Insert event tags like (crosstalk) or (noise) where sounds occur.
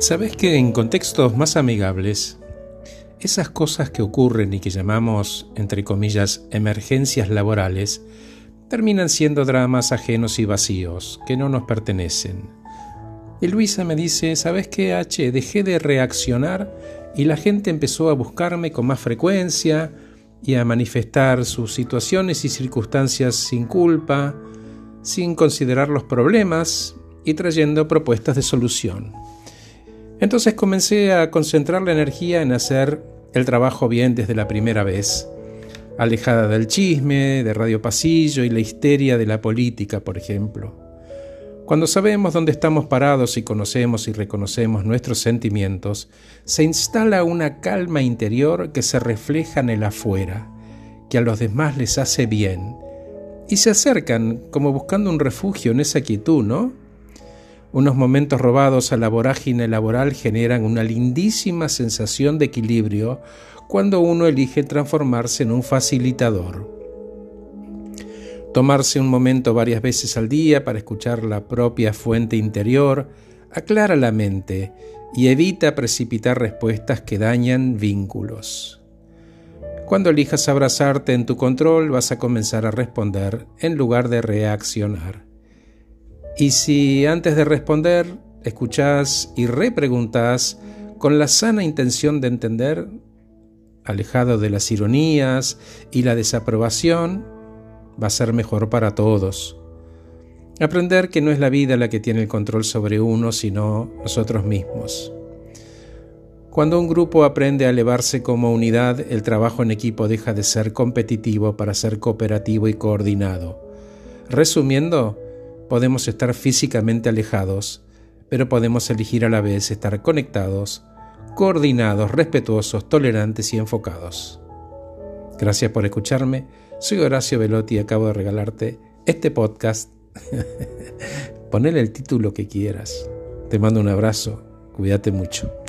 Sabes que en contextos más amigables, esas cosas que ocurren y que llamamos, entre comillas, emergencias laborales, terminan siendo dramas ajenos y vacíos, que no nos pertenecen. Y Luisa me dice, ¿sabes qué, H? Dejé de reaccionar y la gente empezó a buscarme con más frecuencia y a manifestar sus situaciones y circunstancias sin culpa, sin considerar los problemas y trayendo propuestas de solución. Entonces comencé a concentrar la energía en hacer el trabajo bien desde la primera vez, alejada del chisme, de radio pasillo y la histeria de la política, por ejemplo. Cuando sabemos dónde estamos parados y conocemos y reconocemos nuestros sentimientos, se instala una calma interior que se refleja en el afuera, que a los demás les hace bien, y se acercan como buscando un refugio en esa quietud, ¿no? Unos momentos robados a la vorágine laboral generan una lindísima sensación de equilibrio cuando uno elige transformarse en un facilitador. Tomarse un momento varias veces al día para escuchar la propia fuente interior aclara la mente y evita precipitar respuestas que dañan vínculos. Cuando elijas abrazarte en tu control vas a comenzar a responder en lugar de reaccionar. Y si antes de responder escuchás y repreguntás con la sana intención de entender, alejado de las ironías y la desaprobación, va a ser mejor para todos. Aprender que no es la vida la que tiene el control sobre uno, sino nosotros mismos. Cuando un grupo aprende a elevarse como unidad, el trabajo en equipo deja de ser competitivo para ser cooperativo y coordinado. Resumiendo, Podemos estar físicamente alejados, pero podemos elegir a la vez estar conectados, coordinados, respetuosos, tolerantes y enfocados. Gracias por escucharme. Soy Horacio Velotti y acabo de regalarte este podcast. (laughs) Ponele el título que quieras. Te mando un abrazo. Cuídate mucho.